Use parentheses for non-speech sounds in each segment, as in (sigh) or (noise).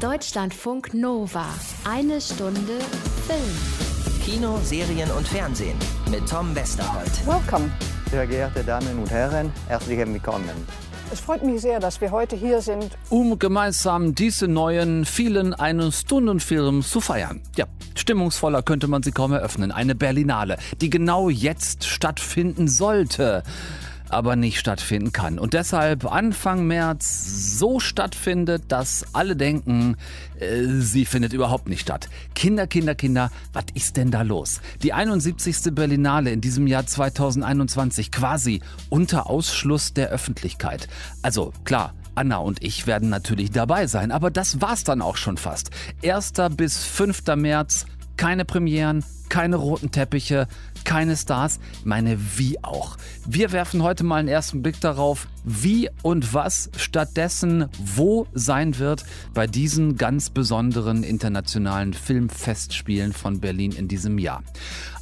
Deutschlandfunk Nova. Eine Stunde Film. Kino, Serien und Fernsehen mit Tom Westerholt. Welcome. Sehr geehrte Damen und Herren, herzlich willkommen. Es freut mich sehr, dass wir heute hier sind. Um gemeinsam diese neuen, vielen einen Stundenfilm zu feiern. Ja, stimmungsvoller könnte man sie kaum eröffnen. Eine Berlinale, die genau jetzt stattfinden sollte aber nicht stattfinden kann. Und deshalb Anfang März so stattfindet, dass alle denken, äh, sie findet überhaupt nicht statt. Kinder, Kinder, Kinder, was ist denn da los? Die 71. Berlinale in diesem Jahr 2021 quasi unter Ausschluss der Öffentlichkeit. Also klar, Anna und ich werden natürlich dabei sein, aber das war's dann auch schon fast. 1. bis 5. März keine Premieren, keine roten Teppiche, keine Stars. Meine, wie auch. Wir werfen heute mal einen ersten Blick darauf, wie und was stattdessen wo sein wird bei diesen ganz besonderen internationalen Filmfestspielen von Berlin in diesem Jahr.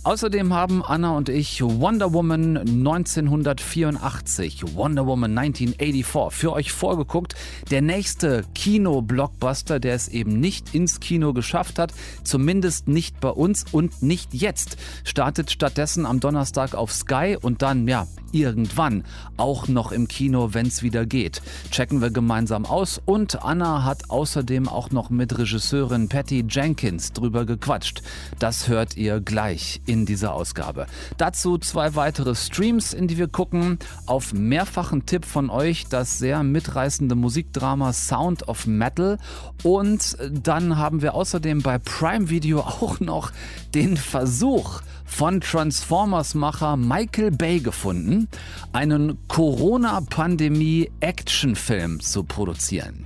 Außerdem haben Anna und ich Wonder Woman 1984, Wonder Woman 1984 für euch vorgeguckt. Der nächste Kino-Blockbuster, der es eben nicht ins Kino geschafft hat, zumindest nicht bei uns und nicht jetzt, startet stattdessen am Donnerstag auf Sky und dann, ja, irgendwann auch noch im Kino, wenn es wieder geht. Checken wir gemeinsam aus und Anna hat außerdem auch noch mit Regisseurin Patty Jenkins drüber gequatscht. Das hört ihr gleich in dieser Ausgabe. Dazu zwei weitere Streams, in die wir gucken. Auf mehrfachen Tipp von euch das sehr mitreißende Musikdrama Sound of Metal und dann haben wir außerdem bei Prime Video auch noch den Versuch von Transformers-Macher Michael Bay gefunden, einen Corona-Pandemie-Actionfilm zu produzieren.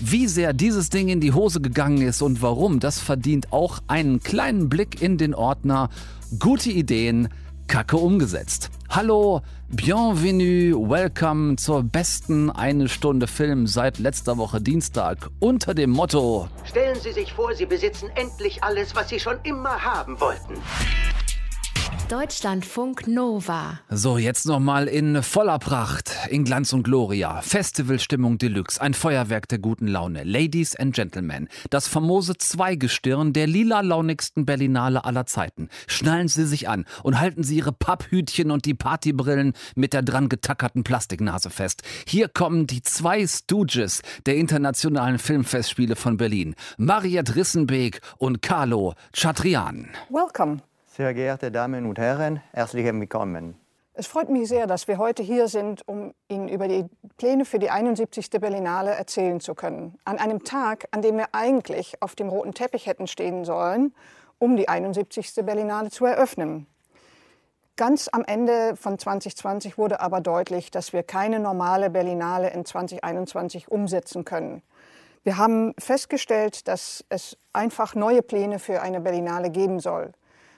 Wie sehr dieses Ding in die Hose gegangen ist und warum, das verdient auch einen kleinen Blick in den Ordner Gute Ideen, Kacke umgesetzt. Hallo, bienvenue, welcome zur besten eine Stunde Film seit letzter Woche Dienstag unter dem Motto Stellen Sie sich vor, Sie besitzen endlich alles, was Sie schon immer haben wollten. Deutschlandfunk Nova. So, jetzt nochmal in voller Pracht, in Glanz und Gloria. Festivalstimmung Deluxe, ein Feuerwerk der guten Laune. Ladies and Gentlemen, das famose Zweigestirn der lila-launigsten Berlinale aller Zeiten. Schnallen Sie sich an und halten Sie Ihre Papphütchen und die Partybrillen mit der dran getackerten Plastiknase fest. Hier kommen die zwei Stooges der internationalen Filmfestspiele von Berlin. Mariette Rissenbeek und Carlo Chatrian. Welcome. Sehr geehrte Damen und Herren, herzlich willkommen. Es freut mich sehr, dass wir heute hier sind, um Ihnen über die Pläne für die 71. Berlinale erzählen zu können. An einem Tag, an dem wir eigentlich auf dem roten Teppich hätten stehen sollen, um die 71. Berlinale zu eröffnen. Ganz am Ende von 2020 wurde aber deutlich, dass wir keine normale Berlinale in 2021 umsetzen können. Wir haben festgestellt, dass es einfach neue Pläne für eine Berlinale geben soll.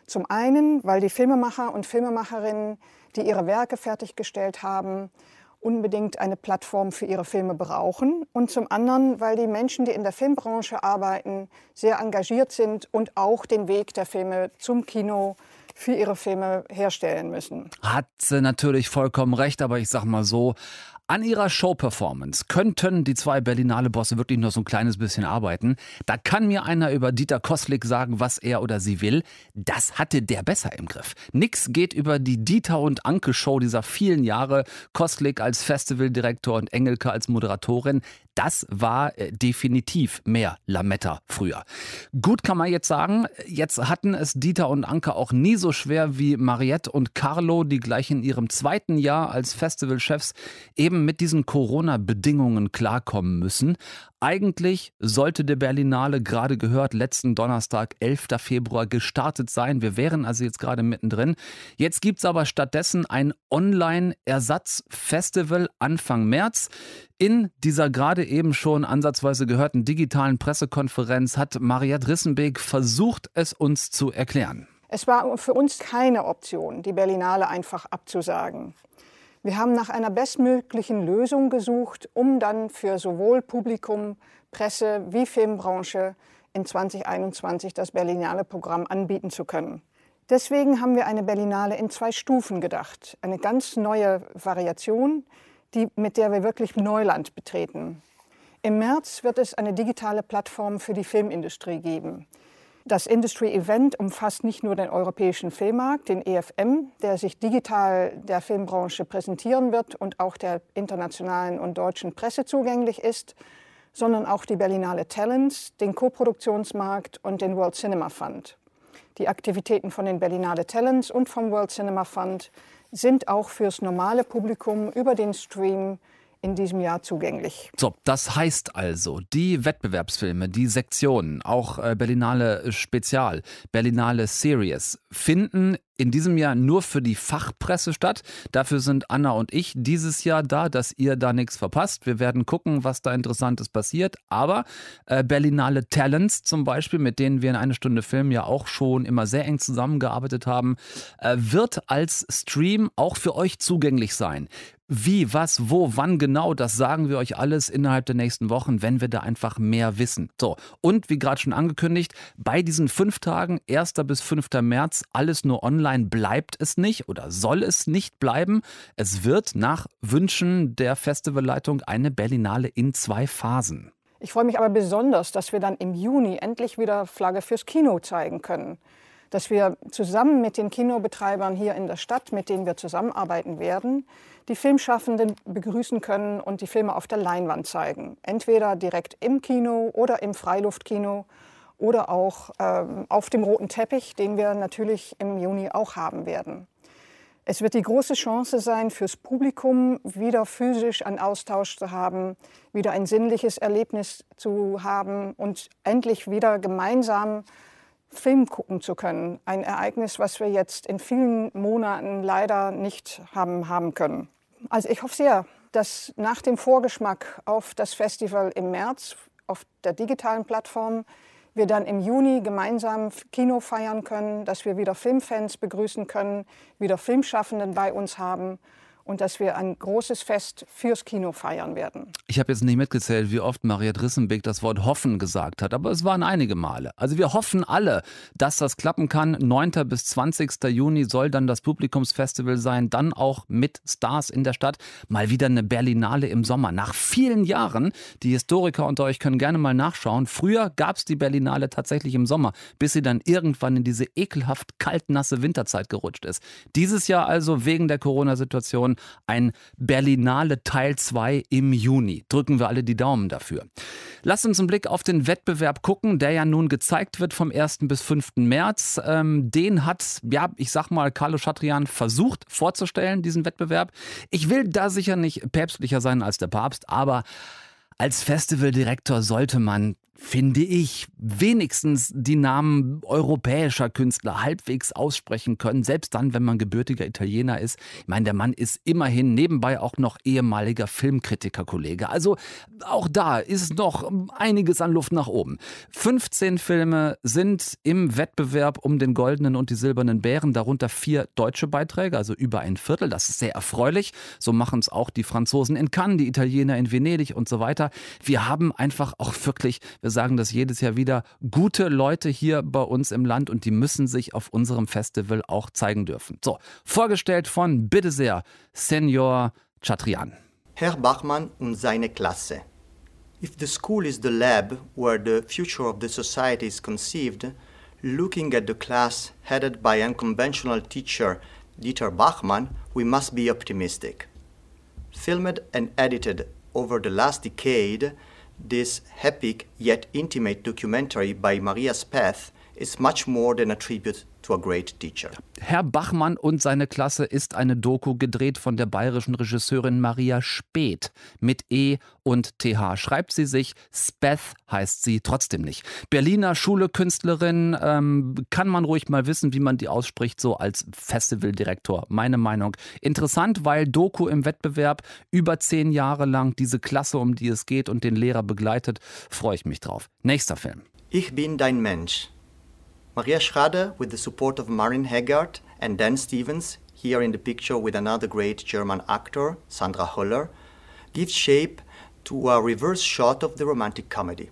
Zum einen, weil die Filmemacher und Filmemacherinnen, die ihre Werke fertiggestellt haben, unbedingt eine Plattform für ihre Filme brauchen. Und zum anderen, weil die Menschen, die in der Filmbranche arbeiten, sehr engagiert sind und auch den Weg der Filme zum Kino für ihre Filme herstellen müssen. Hat sie natürlich vollkommen recht, aber ich sag mal so, an ihrer Show-Performance könnten die zwei Berlinale Bosse wirklich noch so ein kleines bisschen arbeiten. Da kann mir einer über Dieter Koslik sagen, was er oder sie will. Das hatte der besser im Griff. Nix geht über die Dieter und Anke Show dieser vielen Jahre. Koslik als Festivaldirektor und Engelke als Moderatorin. Das war äh, definitiv mehr Lametta früher. Gut kann man jetzt sagen, jetzt hatten es Dieter und Anke auch nie so schwer wie Mariette und Carlo, die gleich in ihrem zweiten Jahr als Festivalchefs eben mit diesen Corona-Bedingungen klarkommen müssen. Eigentlich sollte der Berlinale gerade gehört letzten Donnerstag, 11. Februar, gestartet sein. Wir wären also jetzt gerade mittendrin. Jetzt gibt es aber stattdessen ein Online-Ersatzfestival Anfang März. In dieser gerade eben schon ansatzweise gehörten digitalen Pressekonferenz hat Mariette Rissenbeek versucht, es uns zu erklären. Es war für uns keine Option, die Berlinale einfach abzusagen. Wir haben nach einer bestmöglichen Lösung gesucht, um dann für sowohl Publikum, Presse wie Filmbranche in 2021 das Berlinale Programm anbieten zu können. Deswegen haben wir eine Berlinale in zwei Stufen gedacht. Eine ganz neue Variation, die, mit der wir wirklich Neuland betreten. Im März wird es eine digitale Plattform für die Filmindustrie geben. Das Industry Event umfasst nicht nur den europäischen Filmmarkt, den EFM, der sich digital der Filmbranche präsentieren wird und auch der internationalen und deutschen Presse zugänglich ist, sondern auch die Berlinale Talents, den Koproduktionsmarkt und den World Cinema Fund. Die Aktivitäten von den Berlinale Talents und vom World Cinema Fund sind auch fürs normale Publikum über den Stream in diesem Jahr zugänglich. So, das heißt also, die Wettbewerbsfilme, die Sektionen, auch äh, Berlinale Spezial, Berlinale Series, finden in diesem Jahr nur für die Fachpresse statt. Dafür sind Anna und ich dieses Jahr da, dass ihr da nichts verpasst. Wir werden gucken, was da Interessantes passiert. Aber äh, Berlinale Talents zum Beispiel, mit denen wir in eine Stunde Film ja auch schon immer sehr eng zusammengearbeitet haben, äh, wird als Stream auch für euch zugänglich sein. Wie, was, wo, wann genau, das sagen wir euch alles innerhalb der nächsten Wochen, wenn wir da einfach mehr wissen. So, und wie gerade schon angekündigt, bei diesen fünf Tagen, 1. bis 5. März, alles nur online, bleibt es nicht oder soll es nicht bleiben. Es wird nach Wünschen der Festivalleitung eine Berlinale in zwei Phasen. Ich freue mich aber besonders, dass wir dann im Juni endlich wieder Flagge fürs Kino zeigen können dass wir zusammen mit den Kinobetreibern hier in der Stadt, mit denen wir zusammenarbeiten werden, die Filmschaffenden begrüßen können und die Filme auf der Leinwand zeigen. Entweder direkt im Kino oder im Freiluftkino oder auch ähm, auf dem roten Teppich, den wir natürlich im Juni auch haben werden. Es wird die große Chance sein, fürs Publikum wieder physisch einen Austausch zu haben, wieder ein sinnliches Erlebnis zu haben und endlich wieder gemeinsam Film gucken zu können. Ein Ereignis, was wir jetzt in vielen Monaten leider nicht haben, haben können. Also ich hoffe sehr, dass nach dem Vorgeschmack auf das Festival im März auf der digitalen Plattform wir dann im Juni gemeinsam Kino feiern können, dass wir wieder Filmfans begrüßen können, wieder Filmschaffenden bei uns haben und dass wir ein großes Fest fürs Kino feiern werden. Ich habe jetzt nicht mitgezählt, wie oft Maria Drissenbeck das Wort hoffen gesagt hat, aber es waren einige Male. Also wir hoffen alle, dass das klappen kann. 9. bis 20. Juni soll dann das Publikumsfestival sein, dann auch mit Stars in der Stadt. Mal wieder eine Berlinale im Sommer. Nach vielen Jahren, die Historiker unter euch können gerne mal nachschauen, früher gab es die Berlinale tatsächlich im Sommer, bis sie dann irgendwann in diese ekelhaft kaltnasse Winterzeit gerutscht ist. Dieses Jahr also wegen der Corona-Situation schon ein Berlinale Teil 2 im Juni. Drücken wir alle die Daumen dafür. Lasst uns einen Blick auf den Wettbewerb gucken, der ja nun gezeigt wird vom 1. bis 5. März. Ähm, den hat, ja, ich sag mal, Carlo Chatrian versucht vorzustellen, diesen Wettbewerb. Ich will da sicher nicht päpstlicher sein als der Papst, aber als Festivaldirektor sollte man finde ich, wenigstens die Namen europäischer Künstler halbwegs aussprechen können, selbst dann, wenn man gebürtiger Italiener ist. Ich meine, der Mann ist immerhin nebenbei auch noch ehemaliger Filmkritikerkollege. Also auch da ist noch einiges an Luft nach oben. 15 Filme sind im Wettbewerb um den goldenen und die silbernen Bären, darunter vier deutsche Beiträge, also über ein Viertel. Das ist sehr erfreulich. So machen es auch die Franzosen in Cannes, die Italiener in Venedig und so weiter. Wir haben einfach auch wirklich, wir sagen das jedes Jahr wieder, gute Leute hier bei uns im Land und die müssen sich auf unserem Festival auch zeigen dürfen. So, vorgestellt von, bitte sehr, Senior Chatrian. Herr Bachmann und seine Klasse. If the school is the lab where the future of the society is conceived, looking at the class headed by unconventional teacher Dieter Bachmann, we must be optimistic. Filmed and edited over the last decade, This epic yet intimate documentary by Maria Speth is much more than a tribute to a great teacher. Herr Bachmann und seine Klasse ist eine Doku gedreht von der bayerischen Regisseurin Maria Speth mit E und TH. Schreibt sie sich, Speth heißt sie trotzdem nicht. Berliner Schule Künstlerin, ähm, kann man ruhig mal wissen, wie man die ausspricht, so als Festivaldirektor. Meine Meinung. Interessant, weil Doku im Wettbewerb über zehn Jahre lang diese Klasse, um die es geht und den Lehrer begleitet, freue ich mich drauf. Nächster Film. Ich bin dein Mensch. Maria Schrader, with the support of Marin Haggard and Dan Stevens, here in the picture with another great German actor, Sandra Holler, gives shape to a reverse shot of the romantic comedy.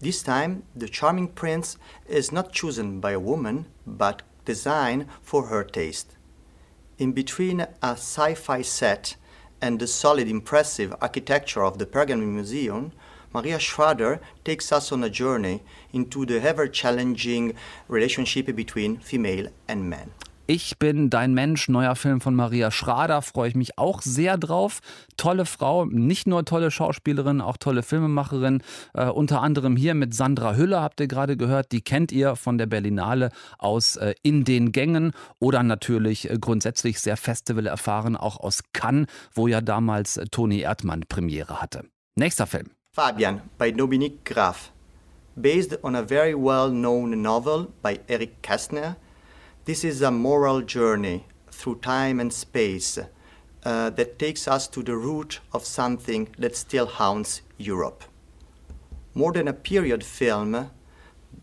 This time, the charming prince is not chosen by a woman, but designed for her taste. In between a sci fi set and the solid, impressive architecture of the Pergamon Museum, Maria Schrader takes us on a journey into the ever challenging relationship between female and men. Ich bin dein Mensch, neuer Film von Maria Schrader, freue ich mich auch sehr drauf. Tolle Frau, nicht nur tolle Schauspielerin, auch tolle Filmemacherin. Äh, unter anderem hier mit Sandra Hüller habt ihr gerade gehört, die kennt ihr von der Berlinale aus äh, In den Gängen oder natürlich äh, grundsätzlich sehr Festival erfahren, auch aus Cannes, wo ja damals äh, Toni Erdmann Premiere hatte. Nächster Film. Fabian by Dominique Graf. Based on a very well known novel by Eric Kästner, this is a moral journey through time and space uh, that takes us to the root of something that still haunts Europe. More than a period film,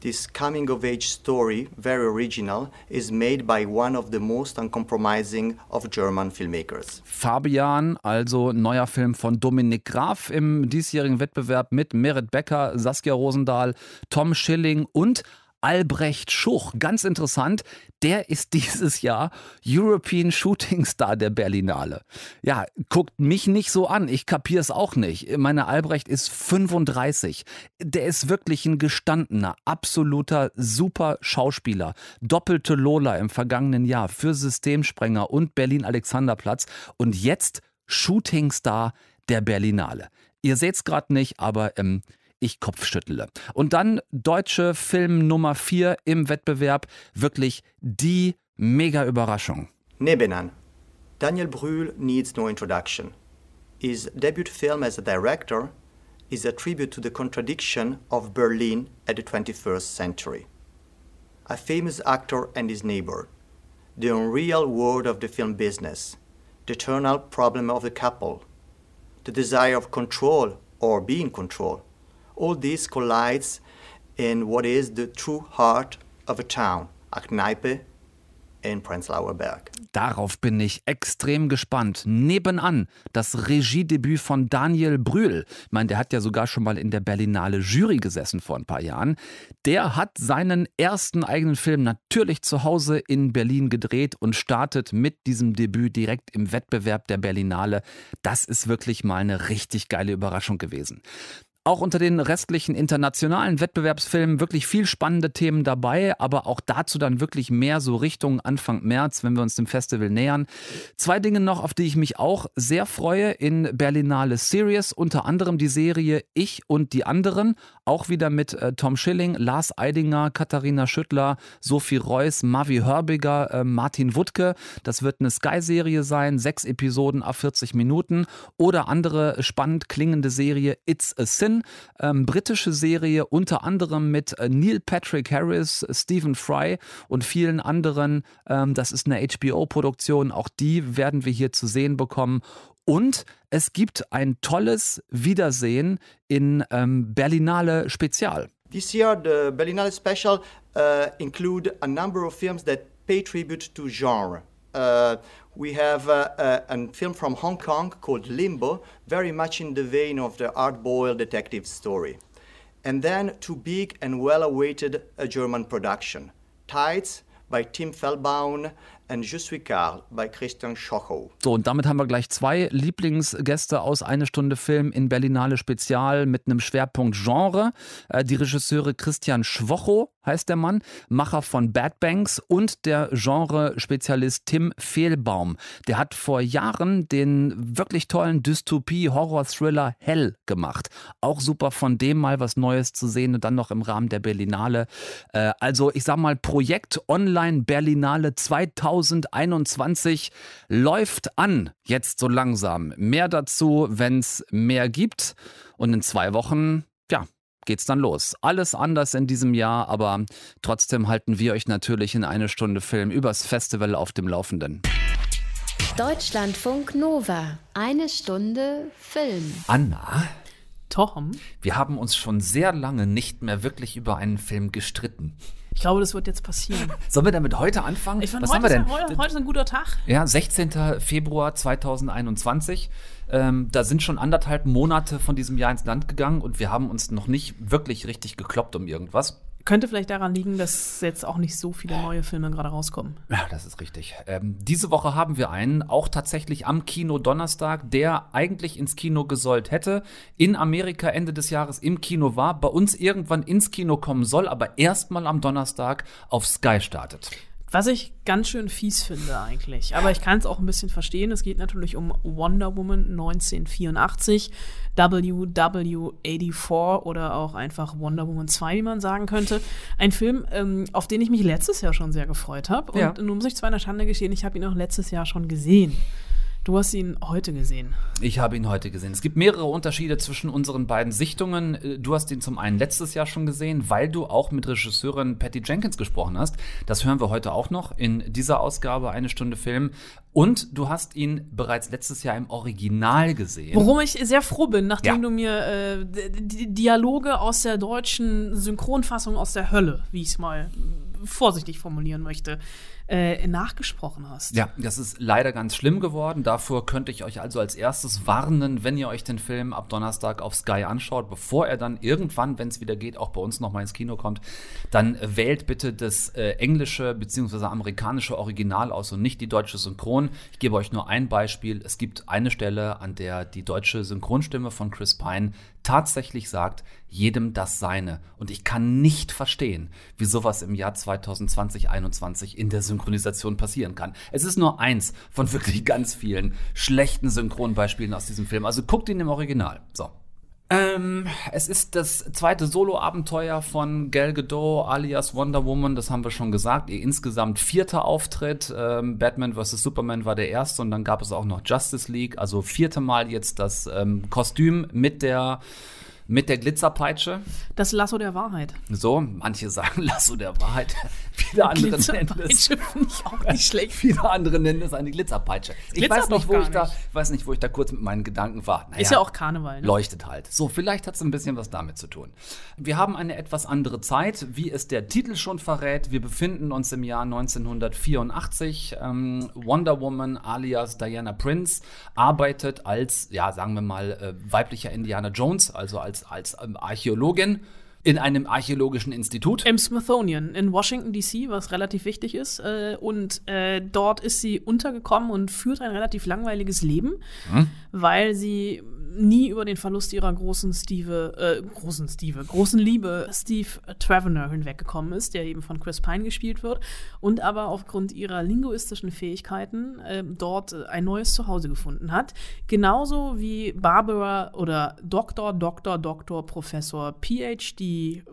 this coming of age story, very original, is made by one of the most uncompromising of German filmmakers. Fabian, also neuer Film von Dominik Graf im diesjährigen Wettbewerb mit Merit Becker, Saskia Rosendahl, Tom Schilling und Albrecht Schuch. Ganz interessant, der ist (laughs) dieses Jahr European Shooting Star der Berlinale. Ja, guckt mich nicht so an, ich kapiere es auch nicht. Meine Albrecht ist 35. Der ist wirklich ein gestandener, absoluter super Schauspieler. Doppelte Lola im vergangenen Jahr für Systemsprenger und Berlin Alexanderplatz und jetzt Shooting Star der Berlinale. Ihr seht es gerade nicht, aber ähm, ich Kopfschüttle. Und dann deutsche Film Nummer 4 im Wettbewerb. Wirklich die mega Überraschung. Nebenan. Daniel Brühl needs no introduction. His debut film as a director is a tribute to the contradiction of Berlin at the 21st century. A famous actor and his neighbor, the unreal world of the film business, the eternal problem of the couple, the desire of control or being controlled, all this collides in what is the true heart of a town, a Kneipe in Prenzlauer Berg. Darauf bin ich extrem gespannt. Nebenan das Regiedebüt von Daniel Brühl. Ich meine, der hat ja sogar schon mal in der Berlinale Jury gesessen vor ein paar Jahren. Der hat seinen ersten eigenen Film natürlich zu Hause in Berlin gedreht und startet mit diesem Debüt direkt im Wettbewerb der Berlinale. Das ist wirklich mal eine richtig geile Überraschung gewesen. Auch unter den restlichen internationalen Wettbewerbsfilmen wirklich viel spannende Themen dabei, aber auch dazu dann wirklich mehr so Richtung Anfang März, wenn wir uns dem Festival nähern. Zwei Dinge noch, auf die ich mich auch sehr freue in Berlinale Series, unter anderem die Serie Ich und die anderen, auch wieder mit äh, Tom Schilling, Lars Eidinger, Katharina Schüttler, Sophie Reuss, Mavi Hörbiger, äh, Martin Wuttke. Das wird eine Sky-Serie sein, sechs Episoden auf 40 Minuten oder andere spannend klingende Serie It's a Sin ähm, britische Serie, unter anderem mit äh, Neil Patrick Harris, Stephen Fry und vielen anderen. Ähm, das ist eine HBO-Produktion, auch die werden wir hier zu sehen bekommen. Und es gibt ein tolles Wiedersehen in ähm, Berlinale Spezial. This year, the Berlinale Special uh, include a number of films that pay tribute to genre. Uh, we have uh, uh, a film from Hong Kong called Limbo, very much in the vein of the hard-boiled detective story. And then two big and well-awaited uh, German production, Tides by Tim Fellbaum and Je suis Karl by Christian Schochow. So, und damit haben wir gleich zwei Lieblingsgäste aus Eine Stunde Film in Berlinale Spezial mit einem Schwerpunkt Genre. Äh, die Regisseure Christian Schwocho heißt der Mann, Macher von Bad Banks und der Genre-Spezialist Tim Fehlbaum. Der hat vor Jahren den wirklich tollen Dystopie-Horror-Thriller Hell gemacht. Auch super von dem mal was Neues zu sehen und dann noch im Rahmen der Berlinale. Äh, also ich sag mal Projekt Online Berlinale 2021 läuft an, jetzt so langsam. Mehr dazu, wenn es mehr gibt. Und in zwei Wochen, ja, geht's dann los. Alles anders in diesem Jahr, aber trotzdem halten wir euch natürlich in eine Stunde Film übers Festival auf dem Laufenden. Deutschlandfunk Nova. Eine Stunde Film. Anna, Tom, wir haben uns schon sehr lange nicht mehr wirklich über einen Film gestritten. ich glaube, das wird jetzt passieren. (laughs) Sollen wir damit heute anfangen? Ich fand, Was heute, haben wir denn? Ist, heute, heute ist ein guter Tag. Ja, 16. Februar 2021. Ähm, da sind schon anderthalb Monate von diesem Jahr ins Land gegangen und wir haben uns noch nicht wirklich richtig gekloppt um irgendwas. Könnte vielleicht daran liegen, dass jetzt auch nicht so viele neue Filme gerade rauskommen. Ja, das ist richtig. Ähm, diese Woche haben wir einen, auch tatsächlich am Kino Donnerstag, der eigentlich ins Kino gesollt hätte, in Amerika Ende des Jahres im Kino war, bei uns irgendwann ins Kino kommen soll, aber erstmal am Donnerstag auf Sky startet. Was ich ganz schön fies finde eigentlich. Aber ich kann es auch ein bisschen verstehen. Es geht natürlich um Wonder Woman 1984, WW84 oder auch einfach Wonder Woman 2, wie man sagen könnte. Ein Film, ähm, auf den ich mich letztes Jahr schon sehr gefreut habe. Und Ja. nun muss ich zwar in der Schande gestehen, ich habe ihn auch letztes Jahr schon gesehen. Du hast ihn heute gesehen. Ich habe ihn heute gesehen. Es gibt mehrere Unterschiede zwischen unseren beiden Sichtungen. Äh, Du hast ihn zum einen letztes Jahr schon gesehen, weil du auch mit Regisseurin Patty Jenkins gesprochen hast. Das hören wir heute auch noch in dieser Ausgabe, eine Stunde Film. Und du hast ihn bereits letztes Jahr im Original gesehen. Worum ich sehr froh bin, nachdem Ja. du mir äh, Dialoge aus der deutschen Synchronfassung aus der Hölle, wie ich es mal vorsichtig formulieren möchte, äh, nachgesprochen hast. Ja, das ist leider ganz schlimm geworden. Davor könnte ich euch also als erstes warnen, wenn ihr euch den Film ab Donnerstag auf Sky anschaut, bevor er dann irgendwann, wenn es wieder geht, auch bei uns nochmal ins Kino kommt, dann äh, wählt bitte das äh, englische bzw. amerikanische Original aus und nicht die deutsche Synchron. Ich gebe euch nur ein Beispiel. Es gibt eine Stelle, an der die deutsche Synchronstimme von Chris Pine tatsächlich sagt, jedem das seine. Und ich kann nicht verstehen, wie sowas im Jahr 2020, 2021 in der Synchronisation passieren kann. Es ist nur eins von wirklich ganz vielen schlechten Synchronbeispielen aus diesem Film. Also guckt ihn im Original. So. Ähm, es ist das zweite Solo-Abenteuer von Gal Gadot alias Wonder Woman, das haben wir schon gesagt. Ihr insgesamt vierter Auftritt. Ähm, Batman vs. Superman war der erste und dann gab es auch noch Justice League. Also vierte Mal jetzt das ähm, Kostüm mit der mit der Glitzerpeitsche. Das Lasso der Wahrheit. So, manche sagen (laughs) Lasso der Wahrheit. Viele andere nennen es. Glitzerpeitsche finde ich auch nicht (laughs) schlecht. Viele andere nennen es eine Glitzerpeitsche. Ich weiß nicht, wo ich da, nicht. weiß nicht, wo ich da kurz mit meinen Gedanken war. Naja, Ist ja auch Karneval, ne? leuchtet halt. So, vielleicht hat es ein bisschen was damit zu tun. Wir haben eine etwas andere Zeit, wie es der Titel schon verrät. Wir befinden uns im Jahr 1984. Ähm, Wonder Woman alias Diana Prince arbeitet als, ja, sagen wir mal, äh, weiblicher Indiana Jones, also als, als ähm, Archäologin in einem archäologischen Institut. Im Smithsonian in Washington, D.C., was relativ wichtig ist. Äh, und äh, dort ist sie untergekommen und führt ein relativ langweiliges Leben, weil sie nie über den Verlust ihrer großen Steve, äh, großen Steve, großen Liebe Steve Travener hinweggekommen ist, der eben von Chris Pine gespielt wird, und aber aufgrund ihrer linguistischen Fähigkeiten äh, dort ein neues Zuhause gefunden hat. Genauso wie Barbara oder Doktor, Doktor, Doktor, Professor, PhD, äh,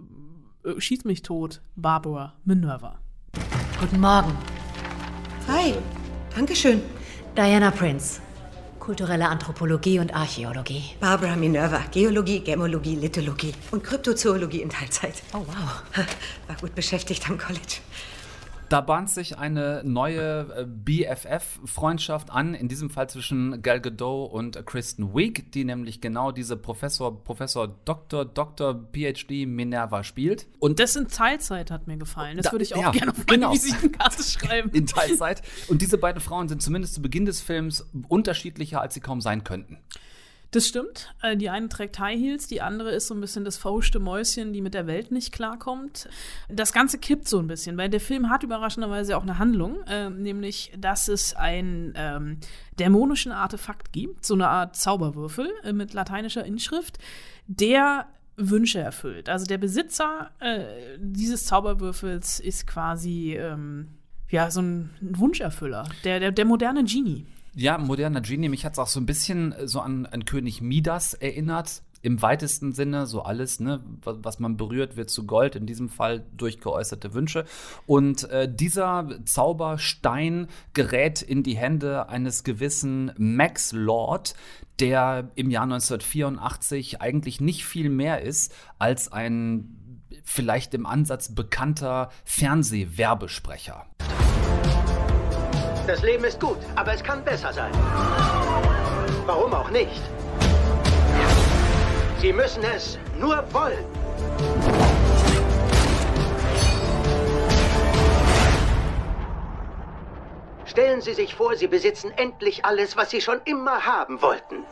schieß mich tot, Barbara Minerva. Guten Morgen. Hi, Dankeschön. Diana Prince. Kulturelle Anthropologie und Archäologie. Barbara Minerva, Geologie, Gemmologie, Lithologie und Kryptozoologie in Teilzeit. Oh, wow. War gut beschäftigt am College. Da bahnt sich eine neue äh, BFF-Freundschaft an, in diesem Fall zwischen Gal Gadot und Kristen Wiig, die nämlich genau diese Professor, Professor Dr. Dr. PhD Minerva spielt. Und Das in Teilzeit hat mir gefallen. Das Da- würde ich auch ja, gerne auf meine genau. Visitenkarte schreiben. in Teilzeit. Und diese beiden Frauen sind zumindest zu Beginn des Films unterschiedlicher, als sie kaum sein könnten. Das stimmt. Äh, Die eine trägt High Heels, die andere ist so ein bisschen das fauschte Mäuschen, die mit der Welt nicht klarkommt. Das Ganze kippt so ein bisschen, weil der Film hat überraschenderweise auch eine Handlung, äh, nämlich, dass es einen ähm, dämonischen Artefakt gibt, so eine Art Zauberwürfel äh, mit lateinischer Inschrift, der Wünsche erfüllt. Also der Besitzer äh, dieses Zauberwürfels ist quasi ähm, ja so ein Wunscherfüller, der, der, der moderne Genie. Ja, moderner Genie, mich hat es auch so ein bisschen äh, so an, an König Midas erinnert. Im weitesten Sinne, so alles, ne, was, man berührt, wird zu Gold, in diesem Fall durch geäußerte Wünsche. Und äh, dieser Zauberstein gerät in die Hände eines gewissen Max Lord, der im Jahr 1984 eigentlich nicht viel mehr ist als ein vielleicht im Ansatz bekannter Fernsehwerbesprecher. Das Leben ist gut, aber es kann besser sein. Warum auch nicht? Sie müssen es nur wollen. Stellen Sie sich vor, Sie besitzen endlich alles, was Sie schon immer haben wollten.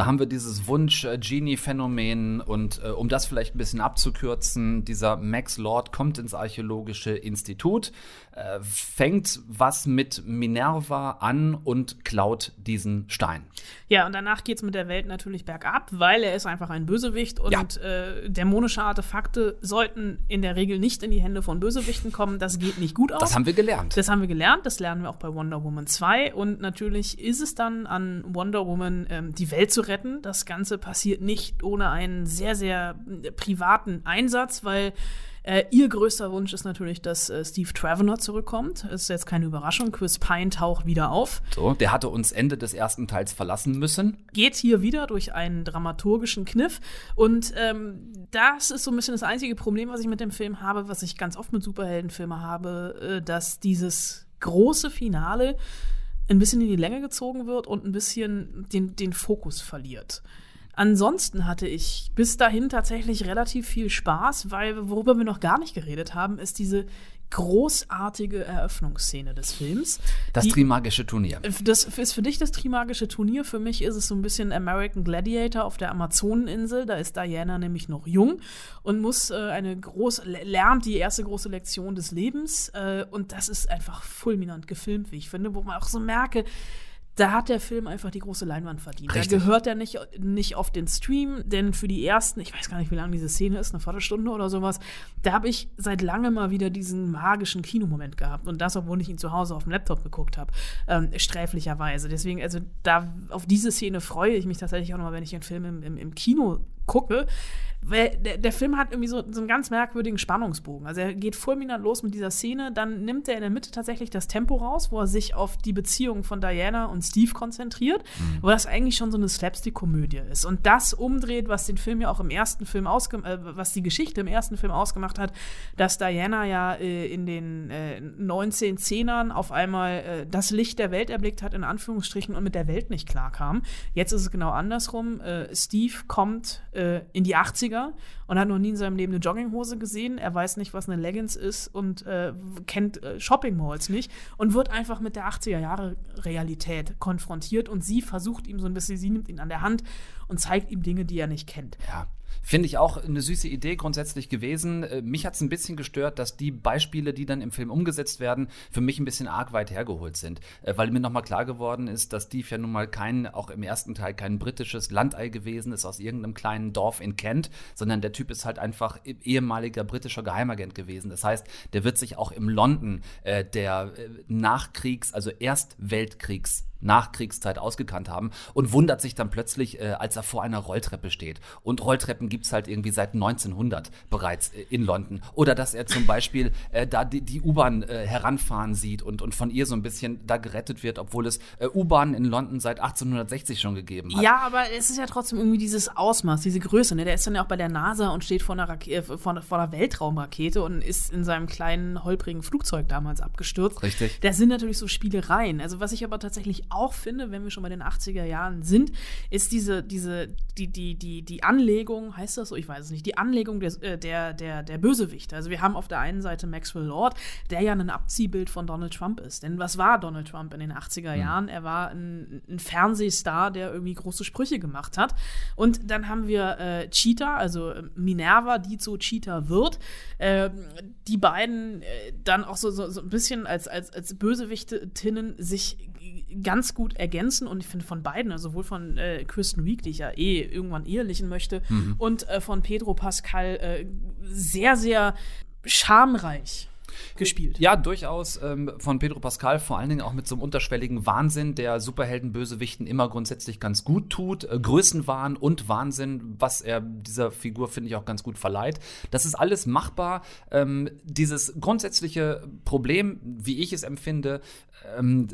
Da haben wir dieses Wunsch-Genie-Phänomen und äh, um das vielleicht ein bisschen abzukürzen, dieser Max Lord kommt ins Archäologische Institut, äh, fängt was mit Minerva an und klaut diesen Stein. Ja, und danach geht es mit der Welt natürlich bergab, weil er ist einfach ein Bösewicht und Ja. äh, dämonische Artefakte sollten in der Regel nicht in die Hände von Bösewichten kommen. Das geht nicht gut aus. Das haben wir gelernt. Das haben wir gelernt, das lernen wir auch bei Wonder Woman 2. Und natürlich ist es dann an Wonder Woman, ähm, die Welt zu retten. Das Ganze passiert nicht ohne einen sehr, sehr äh, privaten Einsatz, weil äh, ihr größter Wunsch ist natürlich, dass äh, Steve Travener zurückkommt. Ist jetzt keine Überraschung. Chris Pine taucht wieder auf. So, der hatte uns Ende des ersten Teils verlassen müssen. Geht hier wieder durch einen dramaturgischen Kniff. Und ähm, das ist so ein bisschen das einzige Problem, was ich mit dem Film habe, was ich ganz oft mit Superheldenfilmen habe, äh, dass dieses große Finale ein bisschen in die Länge gezogen wird und ein bisschen den, den Fokus verliert. Ansonsten hatte ich bis dahin tatsächlich relativ viel Spaß, weil worüber wir noch gar nicht geredet haben, ist diese großartige Eröffnungsszene des Films. Das die- Trimagische Turnier. das ist für dich das Trimagische Turnier. Für mich ist es so ein bisschen American Gladiator auf der Amazoneninsel. Da ist Diana nämlich noch jung und muss äh, eine große, lernt die erste große Lektion des Lebens. Äh, und das ist einfach fulminant gefilmt, wie ich finde, wo man auch so merke, da hat der Film einfach die große Leinwand verdient. Richtig. Da gehört er nicht, nicht auf den Stream, denn für die ersten, ich weiß gar nicht, wie lange diese Szene ist, eine Viertelstunde oder sowas, da habe ich seit langem mal wieder diesen magischen Kinomoment gehabt. Und das, obwohl ich ihn zu Hause auf dem Laptop geguckt habe, ähm, sträflicherweise. Deswegen, also da auf diese Szene freue ich mich tatsächlich auch nochmal, wenn ich den Film im, im, im Kino gucke. Weil der, der Film hat irgendwie so, so einen ganz merkwürdigen Spannungsbogen. Also er geht fulminant los mit dieser Szene, dann nimmt er in der Mitte tatsächlich das Tempo raus, wo er sich auf die Beziehung von Diana und Steve konzentriert, wo das eigentlich schon so eine Slapstick-Komödie ist. Und das umdreht, was den Film ja auch im ersten Film ausgemacht, äh, was die Geschichte im ersten Film ausgemacht hat, dass Diana ja äh, in den äh, 1910ern auf einmal äh, das Licht der Welt erblickt hat, in Anführungsstrichen, und mit der Welt nicht klarkam. Jetzt ist es genau andersrum. Äh, Steve kommt äh, in die 80er und hat noch nie in seinem Leben eine Jogginghose gesehen. Er weiß nicht, was eine Leggings ist und äh, kennt äh, Shopping Malls nicht und wird einfach mit der 80er Jahre Realität konfrontiert und sie versucht ihm so ein bisschen, sie nimmt ihn an der Hand und zeigt ihm Dinge, die er nicht kennt. Ja. Finde ich auch eine süße Idee grundsätzlich gewesen. Äh, Mich hat es ein bisschen gestört, dass die Beispiele, die dann im Film umgesetzt werden, für mich ein bisschen arg weit hergeholt sind. Äh, Weil mir nochmal klar geworden ist, dass Steve ja nun mal kein, auch im ersten Teil, kein britisches Landei gewesen ist aus irgendeinem kleinen Dorf in Kent, sondern der Typ ist halt einfach e- ehemaliger britischer Geheimagent gewesen. Das heißt, der wird sich auch im London äh, der äh, Nachkriegs-, also Erstweltkriegs- Nachkriegszeit ausgekannt haben und wundert sich dann plötzlich, äh, als er vor einer Rolltreppe steht. Und Rolltreppen gibt es halt irgendwie seit 1900 bereits äh, in London. Oder dass er zum Beispiel äh, da die, die U-Bahn äh, heranfahren sieht und, und von ihr so ein bisschen da gerettet wird, obwohl es äh, U-Bahnen in London seit 1860 schon gegeben hat. Ja, aber es ist ja trotzdem irgendwie dieses Ausmaß, diese Größe. Ne? Der ist dann ja auch bei der NASA und steht vor einer, Rake äh, vor, vor einer Weltraumrakete und ist in seinem kleinen, holprigen Flugzeug damals abgestürzt. Richtig. Das sind natürlich so Spielereien. Also was ich aber tatsächlich auch finde, wenn wir schon bei den 80er Jahren sind, ist diese, diese, die, die, die, die Anlegung, heißt das so? Ich weiß es nicht, die Anlegung des, äh, der, der, der Bösewichte. Also wir haben auf der einen Seite Maxwell Lord, der ja ein Abziehbild von Donald Trump ist. Denn was war Donald Trump in den 80er Jahren? Er war ein, ein Fernsehstar, der irgendwie große Sprüche gemacht hat. Und dann haben wir äh, Cheetah, also äh, Minerva, die zu Cheetah wird. Ähm, die beiden äh, dann auch so, so, so ein bisschen als, als, als Bösewichtinnen sich ganz gut ergänzen und ich finde von beiden, also sowohl von äh, Kristen Wiig, die ich ja eh irgendwann ehelichen möchte, und äh, von Pedro Pascal äh, sehr, sehr schamreich gespielt. Ja, durchaus ähm, von Pedro Pascal, vor allen Dingen auch mit so einem unterschwelligen Wahnsinn, der Superhelden-Bösewichten immer grundsätzlich ganz gut tut. Äh, Größenwahn und Wahnsinn, was er dieser Figur, finde ich, auch ganz gut verleiht. Das ist alles machbar. Ähm, dieses grundsätzliche Problem, wie ich es empfinde, ähm,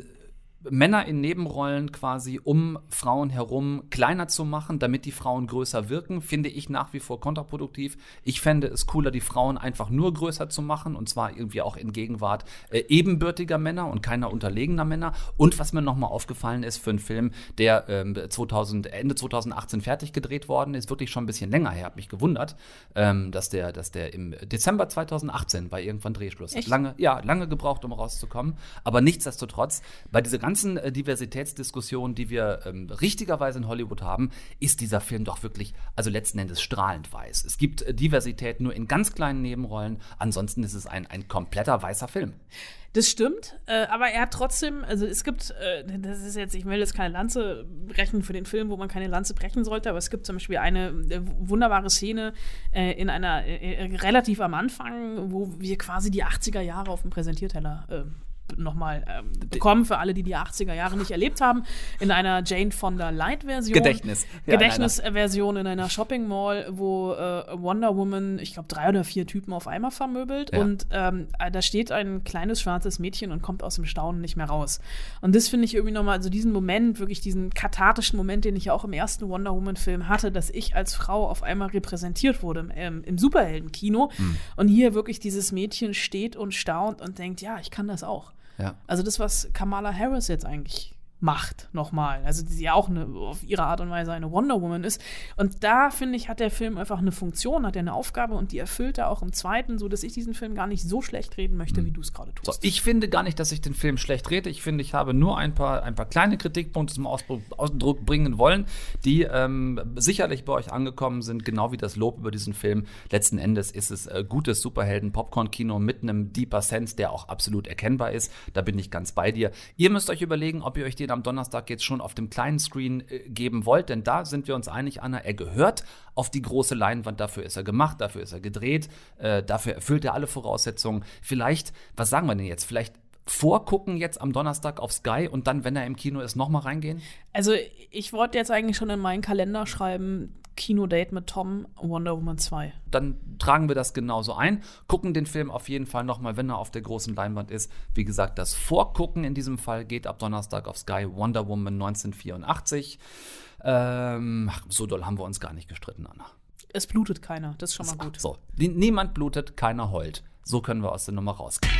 Männer in Nebenrollen quasi um Frauen herum kleiner zu machen, damit die Frauen größer wirken, finde ich nach wie vor kontraproduktiv. Ich fände es cooler, die Frauen einfach nur größer zu machen und zwar irgendwie auch in Gegenwart äh, ebenbürtiger Männer und keiner unterlegener Männer. Und was mir nochmal aufgefallen ist für einen Film, der ähm, 2000, Ende 2018 fertig gedreht worden ist, wirklich schon ein bisschen länger her, hat mich gewundert, ähm, dass, der, dass der im Dezember 2018 bei irgendwann Drehschluss hat. Echt? Lange, ja, lange gebraucht, um rauszukommen. Aber nichtsdestotrotz, bei dieser ganzen äh, Diversitätsdiskussionen, die wir ähm, richtigerweise in Hollywood haben, ist dieser Film doch wirklich, also letzten Endes strahlend weiß. Es gibt äh, Diversität nur in ganz kleinen Nebenrollen, ansonsten ist es ein, ein kompletter weißer Film. Das stimmt, äh, aber er hat trotzdem, also es gibt, äh, das ist jetzt, ich will jetzt keine Lanze brechen für den Film, wo man keine Lanze brechen sollte, aber es gibt zum Beispiel eine äh, wunderbare Szene äh, in einer, relativ am Anfang, wo wir quasi die 80er Jahre auf dem Präsentierteller äh, nochmal ähm, bekommen, für alle, die die 80er Jahre nicht erlebt haben, in einer Jane Fonda Light-Version. Gedächtnis. Ja, Gedächtnisversion in einer Shopping Mall, wo äh, Wonder Woman, ich glaube, drei oder vier Typen auf einmal vermöbelt. Ja. Und ähm, äh, da steht ein kleines schwarzes Mädchen und kommt aus dem Staunen nicht mehr raus. Und das finde ich irgendwie nochmal, also diesen Moment, wirklich diesen kathartischen Moment, den ich ja auch im ersten Wonder Woman-Film hatte, dass ich als Frau auf einmal repräsentiert wurde im, ähm, im Superheldenkino. Mhm. Und hier wirklich dieses Mädchen steht und staunt und denkt, ja, ich kann das auch. Ja. Also das, was Kamala Harris jetzt eigentlich macht nochmal. Also die ja auch eine, auf ihre Art und Weise eine Wonder Woman ist. Und da, finde ich, hat der Film einfach eine Funktion, hat er eine Aufgabe und die erfüllt er auch im zweiten, so dass ich diesen Film gar nicht so schlecht reden möchte, wie du es gerade tust. So, ich finde gar nicht, dass ich den Film schlecht rede. Ich finde, ich habe nur ein paar, ein paar kleine Kritikpunkte zum Ausdruck, Ausdruck bringen wollen, die ähm, sicherlich bei euch angekommen sind, genau wie das Lob über diesen Film. Letzten Endes ist es äh, gutes Superhelden-Popcorn-Kino mit einem Deeper Sense, der auch absolut erkennbar ist. Da bin ich ganz bei dir. Ihr müsst euch überlegen, ob ihr euch den den am Donnerstag jetzt schon auf dem kleinen Screen äh, geben wollt, denn da sind wir uns einig, Anna, er gehört auf die große Leinwand, dafür ist er gemacht, dafür ist er gedreht, äh, dafür erfüllt er alle Voraussetzungen. Vielleicht, was sagen wir denn jetzt? Vielleicht vorgucken jetzt am Donnerstag auf Sky und dann, wenn er im Kino ist, nochmal reingehen? Also ich wollte jetzt eigentlich schon in meinen Kalender schreiben, Kinodate mit Tom, Wonder Woman 2. Dann tragen wir das genauso ein, gucken den Film auf jeden Fall nochmal, wenn er auf der großen Leinwand ist. Wie gesagt, das Vorgucken in diesem Fall geht ab Donnerstag auf Sky Wonder Woman 1984. Ähm, so doll haben wir uns gar nicht gestritten, Anna. Es blutet keiner, das ist schon mal gut. So, niemand blutet, keiner heult. So können wir aus der Nummer rausgehen.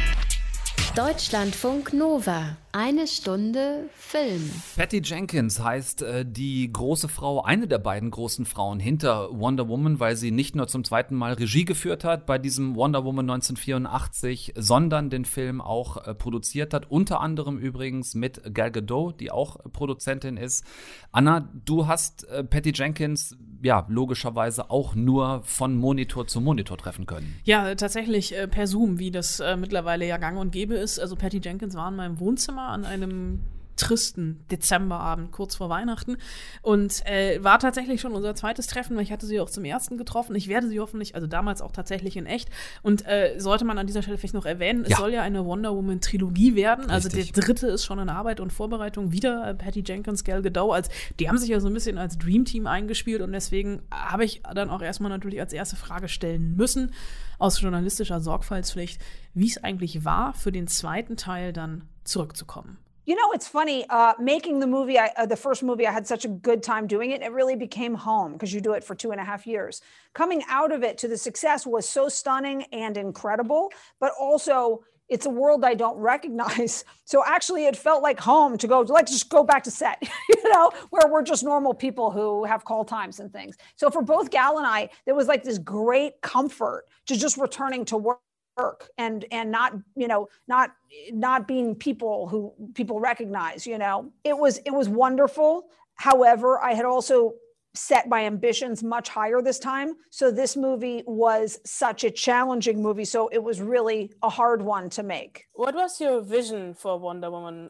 Deutschlandfunk Nova. Eine Stunde Film. Patty Jenkins heißt äh, die große Frau, eine der beiden großen Frauen hinter Wonder Woman, weil sie nicht nur zum zweiten Mal Regie geführt hat bei diesem Wonder Woman 1984, sondern den Film auch äh, produziert hat. Unter anderem übrigens mit Gal Gadot, die auch Produzentin ist. Anna, du hast äh, Patty Jenkins ja logischerweise auch nur von Monitor zu Monitor treffen können. Ja, tatsächlich äh, per Zoom, wie das äh, mittlerweile ja gang und gäbe ist ist, also Patty Jenkins war in meinem Wohnzimmer an einem tristen Dezemberabend kurz vor Weihnachten und äh, war tatsächlich schon unser zweites Treffen, weil ich hatte sie auch zum ersten getroffen. Ich werde sie hoffentlich, also damals auch tatsächlich in echt. Und äh, sollte man an dieser Stelle vielleicht noch erwähnen, ja. es soll ja eine Wonder Woman Trilogie werden. Also Richtig. der dritte ist schon in Arbeit und Vorbereitung. Wieder äh, Patty Jenkins, Gal Gadot. Als, die haben sich ja so ein bisschen als Dream Team eingespielt und deswegen habe ich dann auch erstmal natürlich als erste Frage stellen müssen aus journalistischer Sorgfaltspflicht, wie es eigentlich war, für den zweiten Teil dann zurückzukommen. You know, it's funny. Uh, making the movie, I, uh, the first movie, I had such a good time doing it. It really became home because you do it for two and a half years. Coming out of it to the success was so stunning and incredible, but also it's a world I don't (laughs) recognize. So actually, it felt like home to go. Let's just go back to set, (laughs) you know, where we're just normal people who have call times and things. So for both Gal and I, there was like this great comfort to just returning to work work and and not you know not not being people who people recognize you know it was it was wonderful however i had also set my ambitions much higher this time. So this movie was such a challenging movie. So it was really a hard one to make. What was your vision for Wonder Woman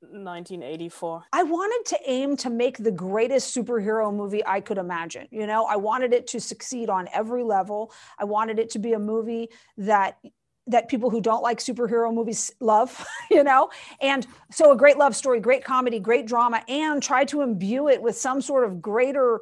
1984? I wanted to aim to make the greatest superhero movie I could imagine. You know, I wanted it to succeed on every level. I wanted it to be a movie that that people who don't like superhero movies love, (laughs) you know? And so a great love story, great comedy, great drama, and try to imbue it with some sort of greater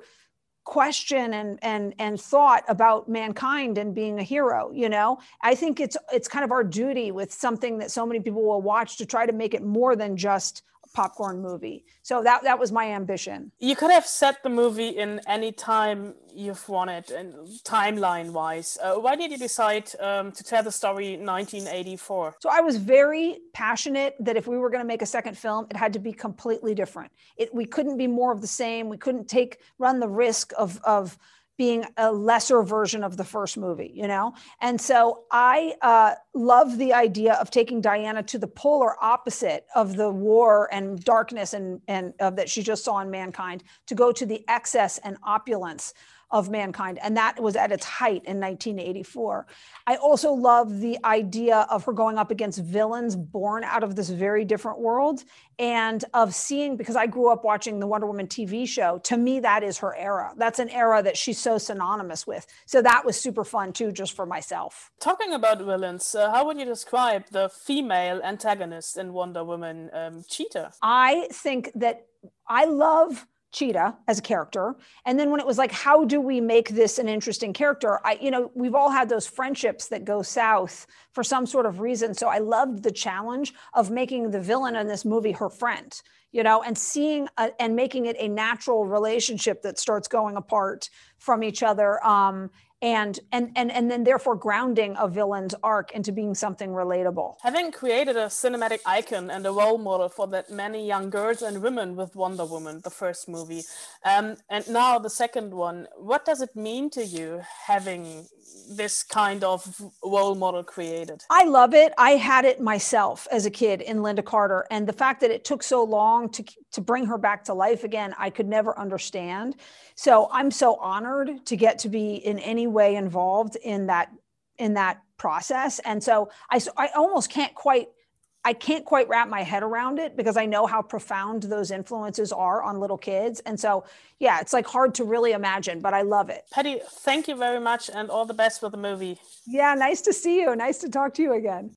question and and and thought about mankind and being a hero you know? I think it's it's kind of our duty with something that so many people will watch to try to make it more than just popcorn movie. So that that was my ambition. You could have set the movie in any time you've wanted, and timeline wise. Uh, why did you decide um, to tell the story 1984? So I was very passionate that if we were going to make a second film, it had to be completely different. It we couldn't be more of the same. We couldn't take run the risk of of being a lesser version of the first movie, you know? And so I uh, love the idea of taking Diana to the polar opposite of the war and darkness and, and uh, that she just saw in Mankind to go to the excess and opulence of mankind. And that was at its height in 1984. I also love the idea of her going up against villains born out of this very different world and of seeing, because I grew up watching the Wonder Woman TV show. To me, that is her era. That's an era that she's so synonymous with. So that was super fun too, just for myself. Talking about villains, uh, how would you describe the female antagonist in Wonder Woman, um, Cheetah? I think that I love Cheetah as a character. And then when it was like, how do we make this an interesting character? I, you know, we've all had those friendships that go south for some sort of reason. So I loved the challenge of making the villain in this movie her friend, you know, and seeing a, and making it a natural relationship that starts going apart from each other. Um, and and and and then therefore grounding a villain's arc into being something relatable. Having created a cinematic icon and a role model for that many young girls and women with Wonder Woman, the first movie, um, and now the second one, what does it mean to you having this kind of role model created? I love it. I had it myself as a kid in Linda Carter, and the fact that it took so long to to bring her back to life again, I could never understand. So I'm so honored to get to be in any way involved in that in that process. And so I I almost can't quite I can't quite wrap my head around it because I know how profound those influences are on little kids. And so, yeah, it's like hard to really imagine, but I love it. Patty, thank you very much and all the best with the movie. Yeah, nice to see you. Nice to talk to you again.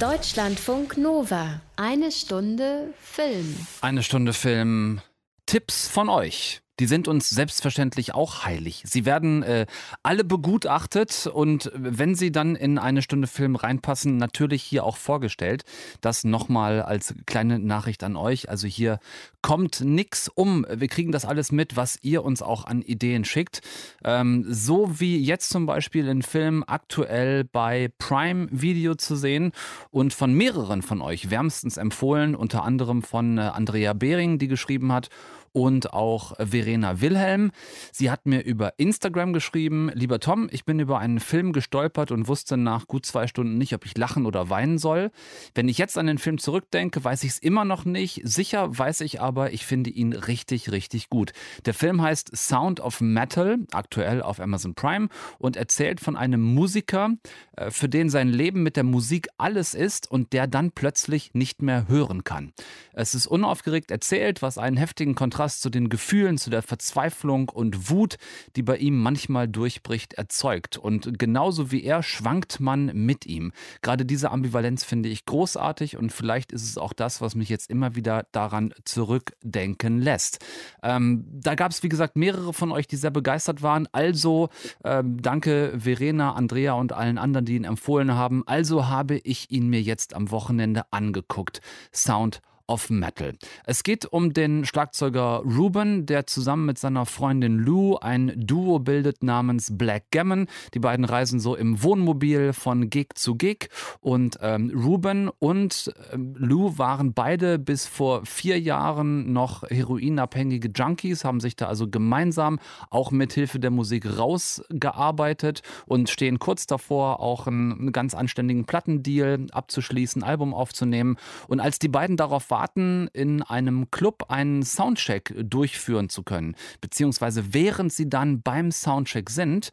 Deutschlandfunk Nova. Eine Stunde Film. Eine Stunde Film. Tipps von euch. Die sind uns selbstverständlich auch heilig. Sie werden äh, alle begutachtet und wenn sie dann in eine Stunde Film reinpassen, natürlich hier auch vorgestellt. Das nochmal als kleine Nachricht an euch. Also hier kommt nichts um. Wir kriegen das alles mit, was ihr uns auch an Ideen schickt. Ähm, so wie jetzt zum Beispiel ein Film aktuell bei Prime Video zu sehen und von mehreren von euch wärmstens empfohlen, unter anderem von äh, Andrea Behring, die geschrieben hat und auch Verena Wilhelm. Sie hat mir über Instagram geschrieben, lieber Tom, ich bin über einen Film gestolpert und wusste nach gut zwei Stunden nicht, ob ich lachen oder weinen soll. Wenn ich jetzt an den Film zurückdenke, weiß ich es immer noch nicht. Sicher weiß ich aber, ich finde ihn richtig, richtig gut. Der Film heißt Sound of Metal, aktuell auf Amazon Prime und erzählt von einem Musiker, äh, für den sein Leben mit der Musik alles ist und der dann plötzlich nicht mehr hören kann. Es ist unaufgeregt erzählt, was einen heftigen Kontrast Kontrast zu den Gefühlen, zu der Verzweiflung und Wut, die bei ihm manchmal durchbricht, erzeugt. Und genauso wie er schwankt man mit ihm. Gerade diese Ambivalenz finde ich großartig und vielleicht ist es auch das, was mich jetzt immer wieder daran zurückdenken lässt. Ähm, da gab es, wie gesagt, mehrere von euch, die sehr begeistert waren. Also ähm, danke Verena, Andrea und allen anderen, die ihn empfohlen haben. Also habe ich ihn mir jetzt am Wochenende angeguckt. Sound of Metal. Es geht um den Schlagzeuger Ruben, der zusammen mit seiner Freundin Lou ein Duo bildet namens Black Gammon. Die beiden reisen so im Wohnmobil von Gig zu Gig und ähm, Ruben und ähm, Lou waren beide bis vor vier Jahren noch heroinabhängige Junkies, haben sich da also gemeinsam auch mit Hilfe der Musik rausgearbeitet und stehen kurz davor, auch einen, ganz anständigen Plattendeal abzuschließen, Album aufzunehmen. Und als die beiden darauf waren, warten, in einem Club einen Soundcheck durchführen zu können. Beziehungsweise während sie dann beim Soundcheck sind,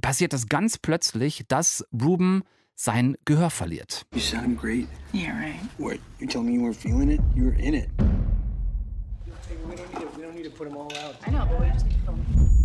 passiert es ganz plötzlich, dass Ruben sein Gehör verliert. You sound great. Yeah, right. What? You telling me you weren't feeling it? You were in it. We don't need to, we don't need to put them all out. I know, but we just need to film.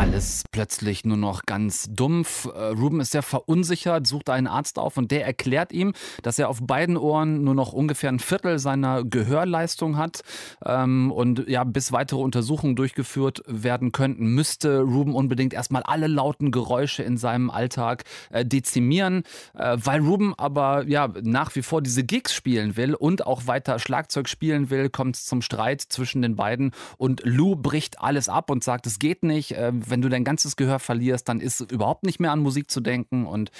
Alles plötzlich nur noch ganz dumpf. Äh, Ruben ist sehr verunsichert, sucht einen Arzt auf und der erklärt ihm, dass er auf beiden Ohren nur noch ungefähr ein Viertel seiner Gehörleistung hat. Ähm, und ja, bis weitere Untersuchungen durchgeführt werden könnten, müsste Ruben unbedingt erstmal alle lauten Geräusche in seinem Alltag äh, dezimieren. Äh, weil Ruben aber ja nach wie vor diese Gigs spielen will und auch weiter Schlagzeug spielen will, kommt es zum Streit zwischen den beiden und Lou bricht alles ab und sagt, es geht nicht. Wenn du dein ganzes Gehör verlierst, dann ist überhaupt nicht mehr an Musik zu denken und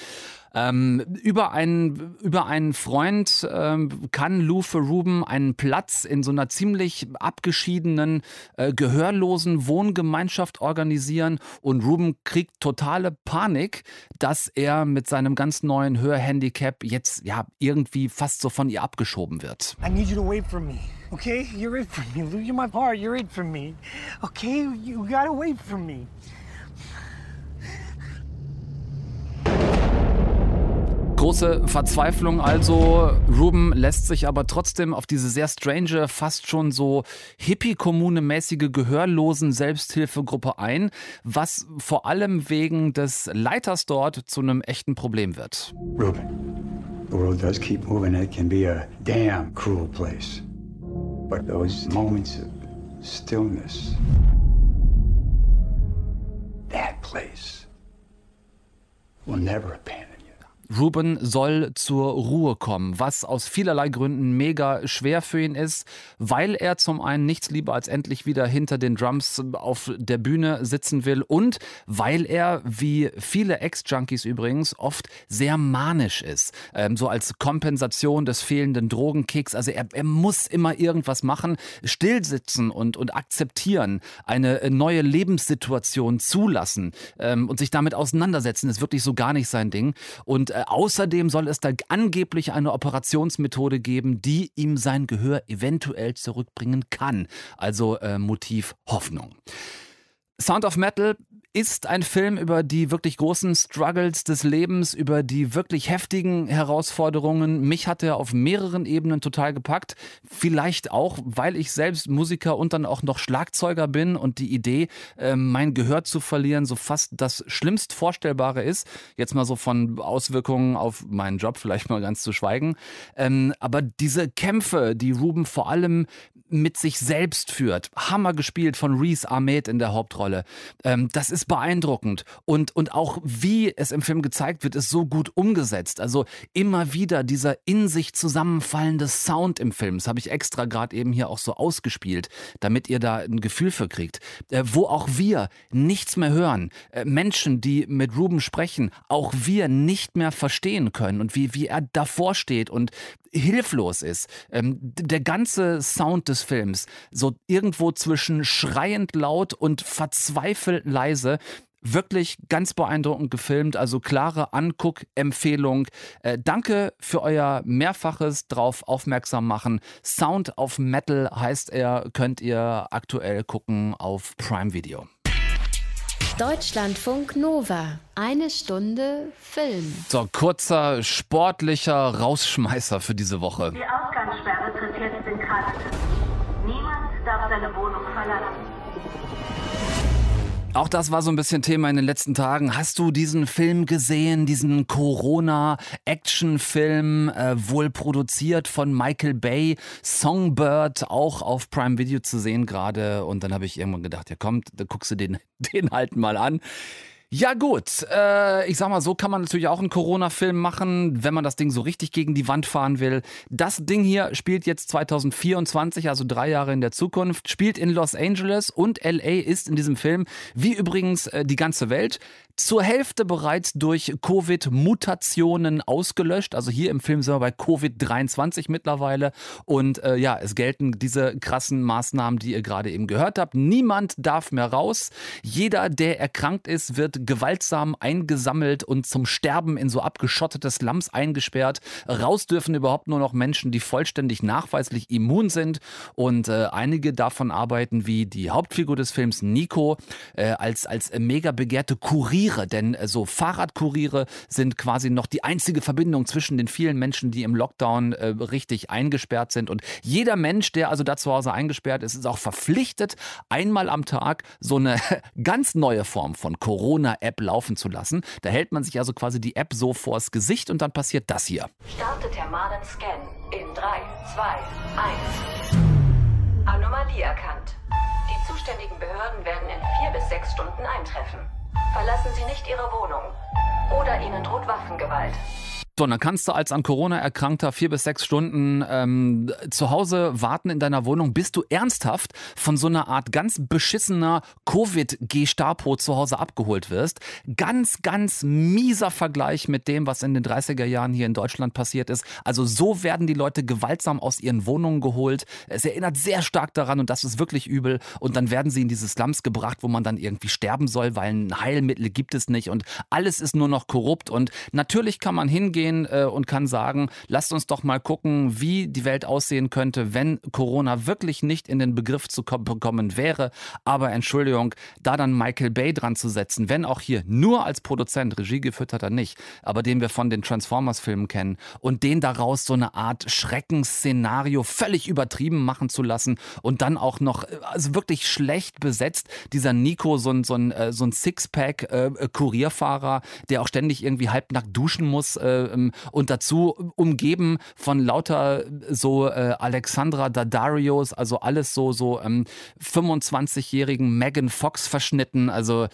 ähm, über, einen, über einen Freund ähm, kann Lou für Ruben einen Platz in so einer ziemlich abgeschiedenen, äh, gehörlosen Wohngemeinschaft organisieren und Ruben kriegt totale Panik, dass er mit seinem ganz neuen Hörhandicap jetzt ja irgendwie fast so von ihr abgeschoben wird. I need you to wait for me. Okay? You're it for me. Lou, you're my part. You're it for me. Okay? You gotta wait for me. Große Verzweiflung also. Ruben lässt sich aber trotzdem auf diese sehr strange, fast schon so Hippie-Kommune-mäßige gehörlosen Selbsthilfegruppe ein, was vor allem wegen des Leiters dort zu einem echten Problem wird. Ruben, the world does keep moving. It can be a damn cruel place. But those moments of stillness, that place will never abandon. Ruben soll zur Ruhe kommen, was aus vielerlei Gründen mega schwer für ihn ist, weil er zum einen nichts lieber als endlich wieder hinter den Drums auf der Bühne sitzen will und weil er, wie viele Ex-Junkies übrigens, oft sehr manisch ist. Ähm, so als Kompensation des fehlenden Drogenkicks. Also er, er muss immer irgendwas machen, stillsitzen und, und akzeptieren, eine neue Lebenssituation zulassen ähm, und sich damit auseinandersetzen, ist wirklich so gar nicht sein Ding. Und äh, außerdem soll es da angeblich eine Operationsmethode geben, die ihm sein Gehör eventuell zurückbringen kann. Also äh, Motiv Hoffnung. Sound of Metal ist ein Film über die wirklich großen Struggles des Lebens, über die wirklich heftigen Herausforderungen. Mich hat er auf mehreren Ebenen total gepackt. Vielleicht auch, weil ich selbst Musiker und dann auch noch Schlagzeuger bin und die Idee, äh, mein Gehör zu verlieren, so fast das schlimmst Vorstellbare ist. Jetzt mal so von Auswirkungen auf meinen Job vielleicht mal ganz zu schweigen. Ähm, aber diese Kämpfe, die Ruben vor allem mit sich selbst führt, Hammer gespielt von Reese Ahmed in der Hauptrolle. Ähm, das ist beeindruckend und, und auch wie es im Film gezeigt wird, ist so gut umgesetzt. Also immer wieder dieser in sich zusammenfallende Sound im Film. Das habe ich extra gerade eben hier auch so ausgespielt, damit ihr da ein Gefühl für kriegt. Äh, wo auch wir nichts mehr hören. Äh, Menschen, die mit Ruben sprechen, auch wir nicht mehr verstehen können und wie, wie er davor steht und hilflos ist. Ähm, der ganze Sound des Films, so irgendwo zwischen schreiend laut und verzweifelt leise, wirklich ganz beeindruckend gefilmt, also klare Anguck-Empfehlung. Äh, danke für euer mehrfaches drauf aufmerksam machen. Sound of Metal heißt er, könnt ihr aktuell gucken auf Prime Video. Deutschlandfunk Nova. Eine Stunde Film. So, kurzer sportlicher Rausschmeißer für diese Woche. Die Ausgangssperre tritt jetzt in Kraft. Niemand darf seine Wohnung. Auch das war so ein bisschen Thema in den letzten Tagen. Hast du diesen Film gesehen, diesen Corona-Action-Film, äh, wohl produziert von Michael Bay, Songbird, auch auf Prime Video zu sehen gerade. Und dann habe ich irgendwann gedacht, ja komm, da guckst du den, (laughs) den halt mal an. Ja gut, äh, ich sag mal, so kann man natürlich auch einen Corona-Film machen, wenn man das Ding so richtig gegen die Wand fahren will. Das Ding hier spielt jetzt 2024, also drei Jahre in der Zukunft, spielt in Los Angeles und LA ist in diesem Film, wie übrigens äh, die ganze Welt, zur Hälfte bereits durch Covid-Mutationen ausgelöscht. Also hier im Film sind wir bei Covid-23 mittlerweile. Und äh, ja, es gelten diese krassen Maßnahmen, die ihr gerade eben gehört habt. Niemand darf mehr raus. Jeder, der erkrankt ist, wird gewaltsam eingesammelt und zum Sterben in so abgeschottete Slums eingesperrt. Raus dürfen überhaupt nur noch Menschen, die vollständig nachweislich immun sind. Und äh, einige davon arbeiten wie die Hauptfigur des Films Nico äh, als, als mega begehrte Kuriere. Denn äh, so Fahrradkuriere sind quasi noch die einzige Verbindung zwischen den vielen Menschen, die im Lockdown äh, richtig eingesperrt sind. Und jeder Mensch, der also da zu Hause eingesperrt ist, ist auch verpflichtet, einmal am Tag so eine (laughs) ganz neue Form von Corona-App laufen zu lassen. Da hält man sich also quasi die App so vors Gesicht und dann passiert das hier. Starte thermalen Scan in 3, 2, 1. Anomalie erkannt. Die zuständigen Behörden werden in vier bis sechs Stunden eintreffen. Verlassen Sie nicht Ihre Wohnung. Oder Ihnen droht Waffengewalt. So, dann kannst du als an Corona erkrankter vier bis sechs Stunden ähm, zu Hause warten in deiner Wohnung, bis du ernsthaft von so einer Art ganz beschissener Covid-Gestapo zu Hause abgeholt wirst. Ganz, ganz mieser Vergleich mit dem, was in den 30er Jahren hier in Deutschland passiert ist. Also so werden die Leute gewaltsam aus ihren Wohnungen geholt. Es erinnert sehr stark daran und das ist wirklich übel. Und dann werden sie in diese Slums gebracht, wo man dann irgendwie sterben soll, weil ein Heilmittel gibt es nicht und alles ist nur noch korrupt. Und natürlich kann man hingehen, hingehen äh, und kann sagen, lasst uns doch mal gucken, wie die Welt aussehen könnte, wenn Corona wirklich nicht in den Begriff zu kommen wäre. Aber Entschuldigung, da dann Michael Bay dran zu setzen, wenn auch hier nur als Produzent, Regie geführt hat er nicht, aber den wir von den Transformers-Filmen kennen und den daraus so eine Art Schreckensszenario völlig übertrieben machen zu lassen und dann auch noch äh, also wirklich schlecht besetzt, dieser Nico, so ein, so ein, äh, so ein Sixpack-Kurierfahrer, äh, der auch ständig irgendwie halbnackt duschen muss, ähm, und dazu umgeben von lauter so äh, Alexandra Dadarios, also alles so so ähm, 25-jährigen Megan Fox verschnitten. Also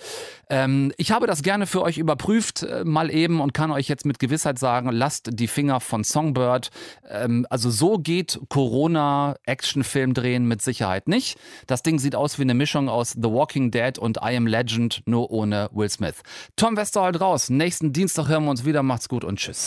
ähm, ich habe das gerne für euch überprüft äh, mal eben und kann euch jetzt mit Gewissheit sagen, lasst die Finger von Songbird. Ähm, also so geht Corona Actionfilm drehen mit Sicherheit nicht. Das Ding sieht aus wie eine Mischung aus The Walking Dead und I Am Legend, nur ohne Will Smith. Tom Westerholt raus. Nächsten Dienstag hören wir uns wieder. Macht's gut und tschüss.